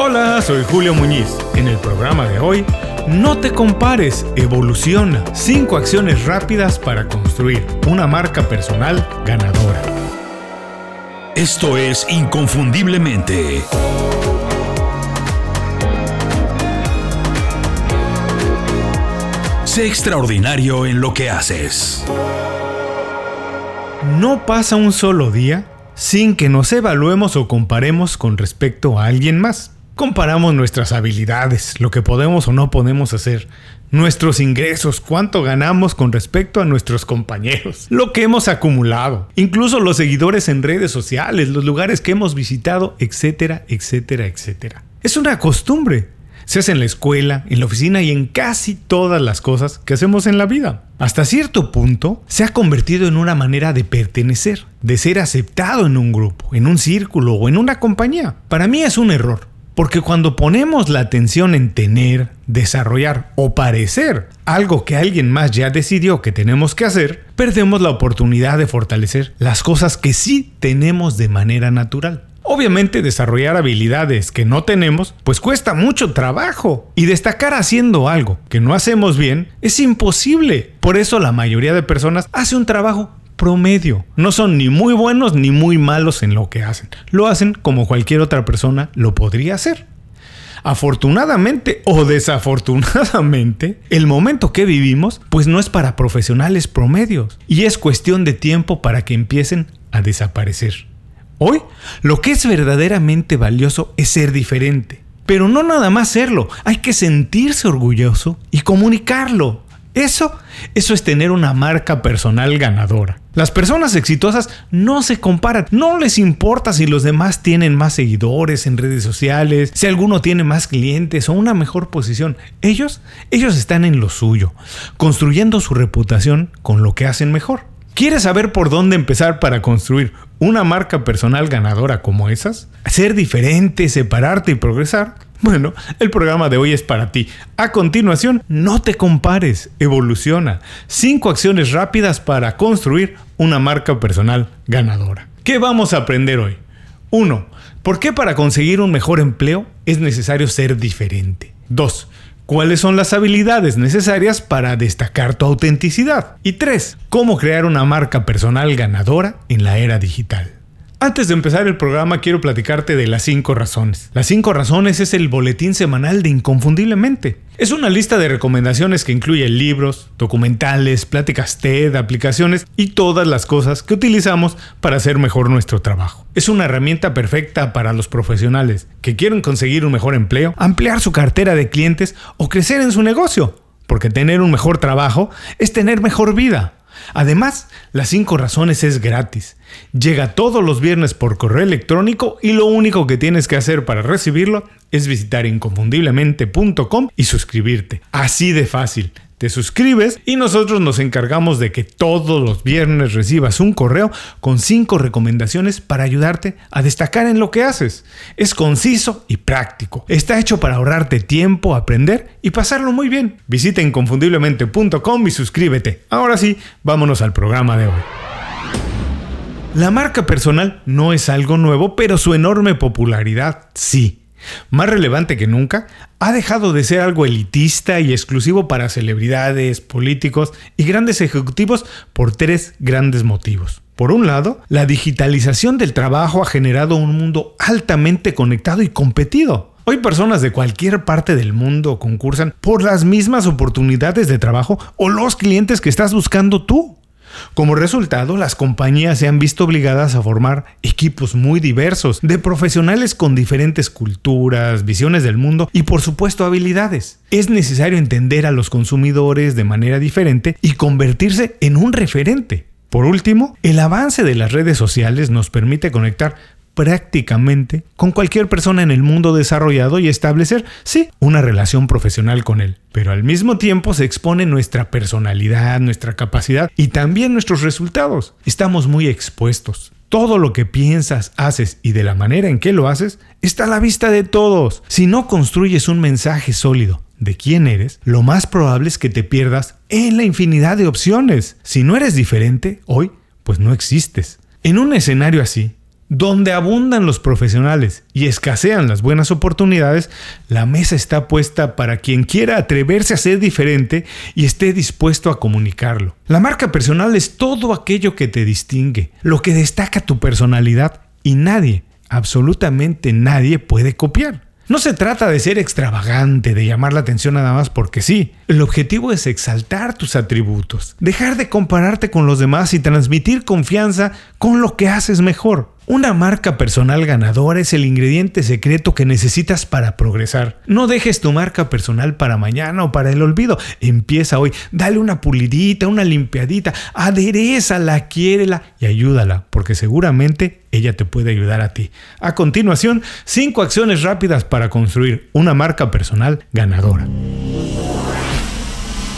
Hola, soy Julio Muñiz. En el programa de hoy, no te compares, evoluciona. 5 acciones rápidas para construir una marca personal ganadora. Esto es Inconfundiblemente. Sé extraordinario en lo que haces. No pasa un solo día sin que nos evaluemos o comparemos con respecto a alguien más. Comparamos nuestras habilidades, lo que podemos o no podemos hacer, nuestros ingresos, cuánto ganamos con respecto a nuestros compañeros, lo que hemos acumulado, incluso los seguidores en redes sociales, los lugares que hemos visitado, etcétera, etcétera, etcétera. Es una costumbre se hace en la escuela, en la oficina y en casi todas las cosas que hacemos en la vida. Hasta cierto punto se ha convertido en una manera de pertenecer, de ser aceptado en un grupo, en un círculo o en una compañía. Para mí es un error, porque cuando ponemos la atención en tener, desarrollar o parecer algo que alguien más ya decidió que tenemos que hacer, perdemos la oportunidad de fortalecer las cosas que sí tenemos de manera natural. Obviamente desarrollar habilidades que no tenemos pues cuesta mucho trabajo y destacar haciendo algo que no hacemos bien es imposible. Por eso la mayoría de personas hace un trabajo promedio. No son ni muy buenos ni muy malos en lo que hacen. Lo hacen como cualquier otra persona lo podría hacer. Afortunadamente o desafortunadamente, el momento que vivimos pues no es para profesionales promedios y es cuestión de tiempo para que empiecen a desaparecer. Hoy, lo que es verdaderamente valioso es ser diferente. Pero no nada más serlo, hay que sentirse orgulloso y comunicarlo. Eso, eso es tener una marca personal ganadora. Las personas exitosas no se comparan, no les importa si los demás tienen más seguidores en redes sociales, si alguno tiene más clientes o una mejor posición. Ellos, ellos están en lo suyo, construyendo su reputación con lo que hacen mejor. ¿Quieres saber por dónde empezar para construir una marca personal ganadora como esas? Ser diferente, separarte y progresar. Bueno, el programa de hoy es para ti. A continuación, no te compares, evoluciona. Cinco acciones rápidas para construir una marca personal ganadora. ¿Qué vamos a aprender hoy? 1. ¿Por qué para conseguir un mejor empleo es necesario ser diferente? 2. ¿Cuáles son las habilidades necesarias para destacar tu autenticidad? Y 3. ¿Cómo crear una marca personal ganadora en la era digital? Antes de empezar el programa quiero platicarte de las 5 razones. Las 5 razones es el boletín semanal de Inconfundiblemente. Es una lista de recomendaciones que incluye libros, documentales, pláticas TED, aplicaciones y todas las cosas que utilizamos para hacer mejor nuestro trabajo. Es una herramienta perfecta para los profesionales que quieren conseguir un mejor empleo, ampliar su cartera de clientes o crecer en su negocio. Porque tener un mejor trabajo es tener mejor vida. Además, las 5 razones es gratis. Llega todos los viernes por correo electrónico y lo único que tienes que hacer para recibirlo es visitar inconfundiblemente.com y suscribirte. Así de fácil te suscribes y nosotros nos encargamos de que todos los viernes recibas un correo con 5 recomendaciones para ayudarte a destacar en lo que haces. Es conciso y práctico. Está hecho para ahorrarte tiempo, aprender y pasarlo muy bien. Visita inconfundiblemente.com y suscríbete. Ahora sí, vámonos al programa de hoy. La marca personal no es algo nuevo, pero su enorme popularidad sí. Más relevante que nunca, ha dejado de ser algo elitista y exclusivo para celebridades, políticos y grandes ejecutivos por tres grandes motivos. Por un lado, la digitalización del trabajo ha generado un mundo altamente conectado y competido. Hoy personas de cualquier parte del mundo concursan por las mismas oportunidades de trabajo o los clientes que estás buscando tú. Como resultado, las compañías se han visto obligadas a formar equipos muy diversos, de profesionales con diferentes culturas, visiones del mundo y por supuesto habilidades. Es necesario entender a los consumidores de manera diferente y convertirse en un referente. Por último, el avance de las redes sociales nos permite conectar prácticamente con cualquier persona en el mundo desarrollado y establecer, sí, una relación profesional con él. Pero al mismo tiempo se expone nuestra personalidad, nuestra capacidad y también nuestros resultados. Estamos muy expuestos. Todo lo que piensas, haces y de la manera en que lo haces está a la vista de todos. Si no construyes un mensaje sólido de quién eres, lo más probable es que te pierdas en la infinidad de opciones. Si no eres diferente hoy, pues no existes. En un escenario así, Donde abundan los profesionales y escasean las buenas oportunidades, la mesa está puesta para quien quiera atreverse a ser diferente y esté dispuesto a comunicarlo. La marca personal es todo aquello que te distingue, lo que destaca tu personalidad y nadie, absolutamente nadie puede copiar. No se trata de ser extravagante, de llamar la atención nada más porque sí. El objetivo es exaltar tus atributos, dejar de compararte con los demás y transmitir confianza con lo que haces mejor. Una marca personal ganadora es el ingrediente secreto que necesitas para progresar. No dejes tu marca personal para mañana o para el olvido. Empieza hoy. Dale una pulidita, una limpiadita. Aderezala, quiérela y ayúdala, porque seguramente ella te puede ayudar a ti. A continuación, 5 acciones rápidas para construir una marca personal ganadora.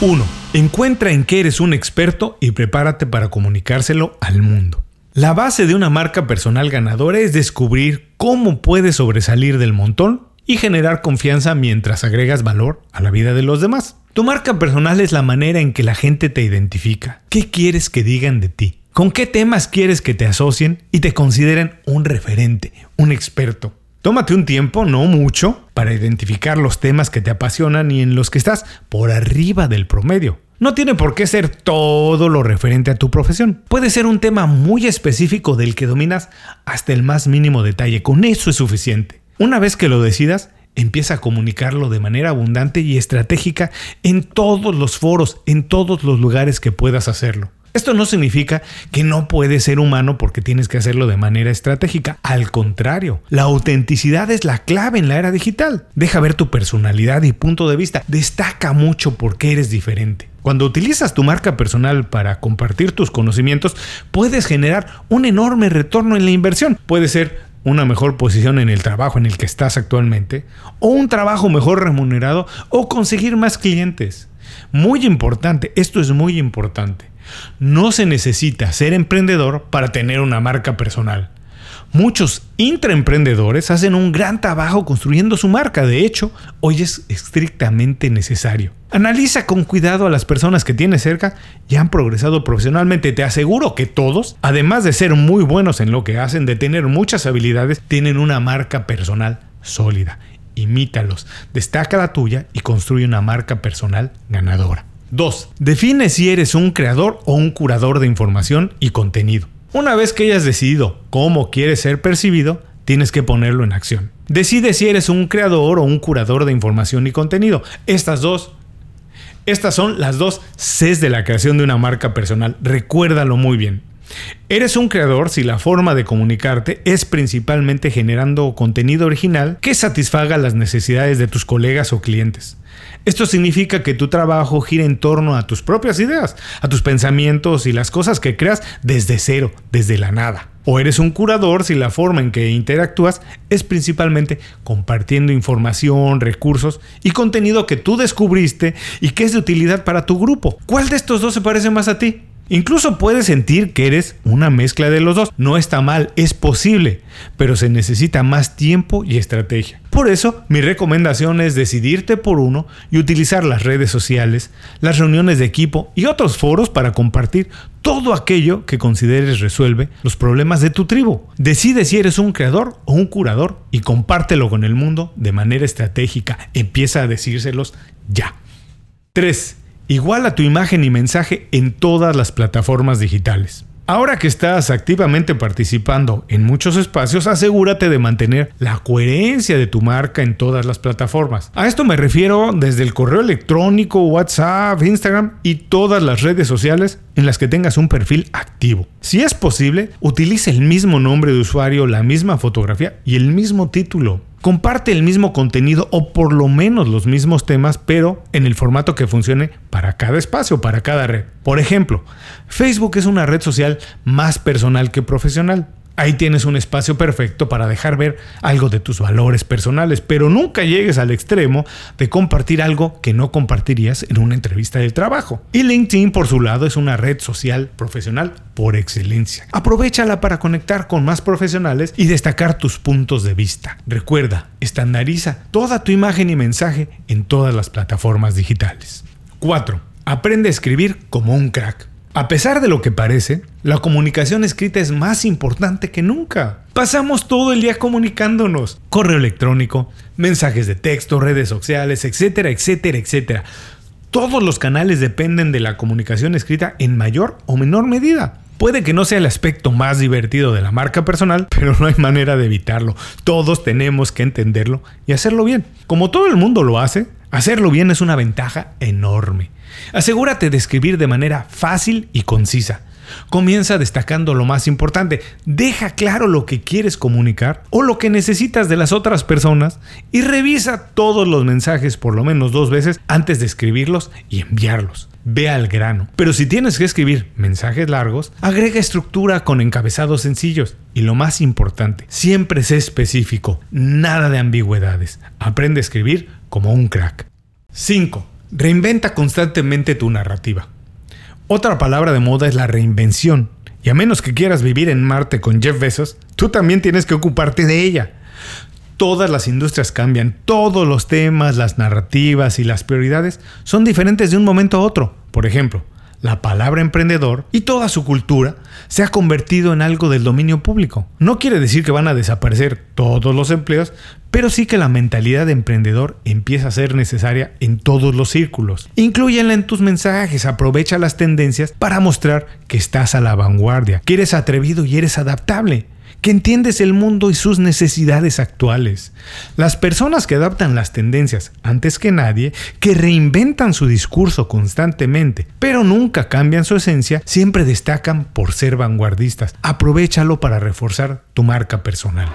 1. Encuentra en qué eres un experto y prepárate para comunicárselo al mundo. La base de una marca personal ganadora es descubrir cómo puedes sobresalir del montón y generar confianza mientras agregas valor a la vida de los demás. Tu marca personal es la manera en que la gente te identifica. ¿Qué quieres que digan de ti? ¿Con qué temas quieres que te asocien y te consideren un referente, un experto? Tómate un tiempo, no mucho, para identificar los temas que te apasionan y en los que estás por arriba del promedio. No tiene por qué ser todo lo referente a tu profesión. Puede ser un tema muy específico del que dominas hasta el más mínimo detalle. Con eso es suficiente. Una vez que lo decidas, empieza a comunicarlo de manera abundante y estratégica en todos los foros, en todos los lugares que puedas hacerlo. Esto no significa que no puedes ser humano porque tienes que hacerlo de manera estratégica. Al contrario, la autenticidad es la clave en la era digital. Deja ver tu personalidad y punto de vista. Destaca mucho porque eres diferente. Cuando utilizas tu marca personal para compartir tus conocimientos, puedes generar un enorme retorno en la inversión. Puede ser una mejor posición en el trabajo en el que estás actualmente, o un trabajo mejor remunerado, o conseguir más clientes. Muy importante, esto es muy importante. No se necesita ser emprendedor para tener una marca personal. Muchos intraemprendedores hacen un gran trabajo construyendo su marca. De hecho, hoy es estrictamente necesario. Analiza con cuidado a las personas que tienes cerca y han progresado profesionalmente. Te aseguro que todos, además de ser muy buenos en lo que hacen, de tener muchas habilidades, tienen una marca personal sólida. Imítalos, destaca la tuya y construye una marca personal ganadora. 2. Define si eres un creador o un curador de información y contenido. Una vez que hayas decidido cómo quieres ser percibido, tienes que ponerlo en acción. Decide si eres un creador o un curador de información y contenido. Estas dos estas son las dos Cs de la creación de una marca personal. Recuérdalo muy bien. Eres un creador si la forma de comunicarte es principalmente generando contenido original que satisfaga las necesidades de tus colegas o clientes. Esto significa que tu trabajo gira en torno a tus propias ideas, a tus pensamientos y las cosas que creas desde cero, desde la nada. O eres un curador si la forma en que interactúas es principalmente compartiendo información, recursos y contenido que tú descubriste y que es de utilidad para tu grupo. ¿Cuál de estos dos se parece más a ti? Incluso puedes sentir que eres una mezcla de los dos. No está mal, es posible, pero se necesita más tiempo y estrategia. Por eso, mi recomendación es decidirte por uno y utilizar las redes sociales, las reuniones de equipo y otros foros para compartir todo aquello que consideres resuelve los problemas de tu tribu. Decide si eres un creador o un curador y compártelo con el mundo de manera estratégica. Empieza a decírselos ya. 3. Iguala tu imagen y mensaje en todas las plataformas digitales. Ahora que estás activamente participando en muchos espacios, asegúrate de mantener la coherencia de tu marca en todas las plataformas. A esto me refiero desde el correo electrónico, WhatsApp, Instagram y todas las redes sociales en las que tengas un perfil activo. Si es posible, utiliza el mismo nombre de usuario, la misma fotografía y el mismo título. Comparte el mismo contenido o por lo menos los mismos temas, pero en el formato que funcione para cada espacio, para cada red. Por ejemplo, Facebook es una red social más personal que profesional. Ahí tienes un espacio perfecto para dejar ver algo de tus valores personales, pero nunca llegues al extremo de compartir algo que no compartirías en una entrevista de trabajo. Y LinkedIn, por su lado, es una red social profesional por excelencia. Aprovechala para conectar con más profesionales y destacar tus puntos de vista. Recuerda, estandariza toda tu imagen y mensaje en todas las plataformas digitales. 4. Aprende a escribir como un crack. A pesar de lo que parece, la comunicación escrita es más importante que nunca. Pasamos todo el día comunicándonos. Correo electrónico, mensajes de texto, redes sociales, etcétera, etcétera, etcétera. Todos los canales dependen de la comunicación escrita en mayor o menor medida. Puede que no sea el aspecto más divertido de la marca personal, pero no hay manera de evitarlo. Todos tenemos que entenderlo y hacerlo bien. Como todo el mundo lo hace, hacerlo bien es una ventaja enorme. Asegúrate de escribir de manera fácil y concisa. Comienza destacando lo más importante. Deja claro lo que quieres comunicar o lo que necesitas de las otras personas y revisa todos los mensajes por lo menos dos veces antes de escribirlos y enviarlos. Ve al grano. Pero si tienes que escribir mensajes largos, agrega estructura con encabezados sencillos. Y lo más importante, siempre sé específico, nada de ambigüedades. Aprende a escribir como un crack. 5. Reinventa constantemente tu narrativa. Otra palabra de moda es la reinvención. Y a menos que quieras vivir en Marte con Jeff Bezos, tú también tienes que ocuparte de ella. Todas las industrias cambian, todos los temas, las narrativas y las prioridades son diferentes de un momento a otro. Por ejemplo, la palabra emprendedor y toda su cultura se ha convertido en algo del dominio público. No quiere decir que van a desaparecer todos los empleos, pero sí que la mentalidad de emprendedor empieza a ser necesaria en todos los círculos. Inclúyenla en tus mensajes, aprovecha las tendencias para mostrar que estás a la vanguardia, que eres atrevido y eres adaptable que entiendes el mundo y sus necesidades actuales. Las personas que adaptan las tendencias antes que nadie, que reinventan su discurso constantemente, pero nunca cambian su esencia, siempre destacan por ser vanguardistas. Aprovechalo para reforzar tu marca personal.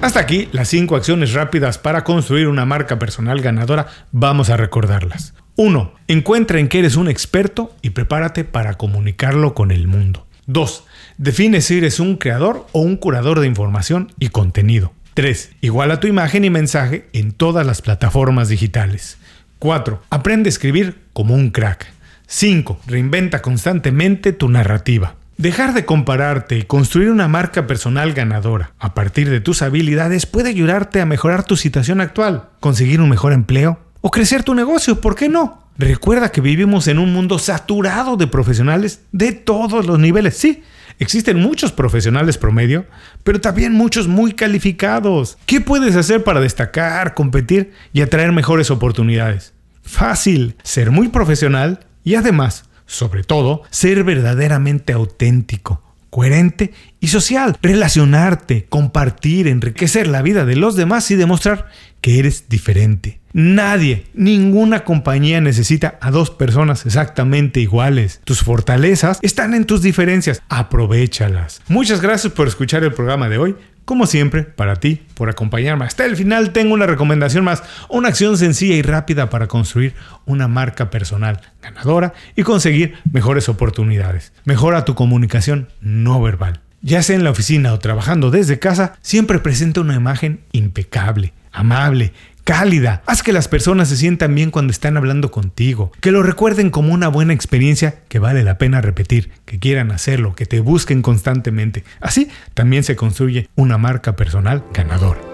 Hasta aquí las 5 acciones rápidas para construir una marca personal ganadora. Vamos a recordarlas. 1. Encuentra en que eres un experto y prepárate para comunicarlo con el mundo. 2. Define si eres un creador o un curador de información y contenido. 3. Iguala tu imagen y mensaje en todas las plataformas digitales. 4. Aprende a escribir como un crack. 5. Reinventa constantemente tu narrativa. Dejar de compararte y construir una marca personal ganadora a partir de tus habilidades puede ayudarte a mejorar tu situación actual, conseguir un mejor empleo o crecer tu negocio, ¿por qué no? Recuerda que vivimos en un mundo saturado de profesionales de todos los niveles. Sí, existen muchos profesionales promedio, pero también muchos muy calificados. ¿Qué puedes hacer para destacar, competir y atraer mejores oportunidades? Fácil, ser muy profesional y además, sobre todo, ser verdaderamente auténtico coherente y social. Relacionarte, compartir, enriquecer la vida de los demás y demostrar que eres diferente. Nadie, ninguna compañía necesita a dos personas exactamente iguales. Tus fortalezas están en tus diferencias. Aprovechalas. Muchas gracias por escuchar el programa de hoy. Como siempre, para ti, por acompañarme hasta el final, tengo una recomendación más, una acción sencilla y rápida para construir una marca personal ganadora y conseguir mejores oportunidades. Mejora tu comunicación no verbal. Ya sea en la oficina o trabajando desde casa, siempre presenta una imagen impecable, amable, cálida. Haz que las personas se sientan bien cuando están hablando contigo, que lo recuerden como una buena experiencia que vale la pena repetir, que quieran hacerlo, que te busquen constantemente. Así también se construye una marca personal ganadora.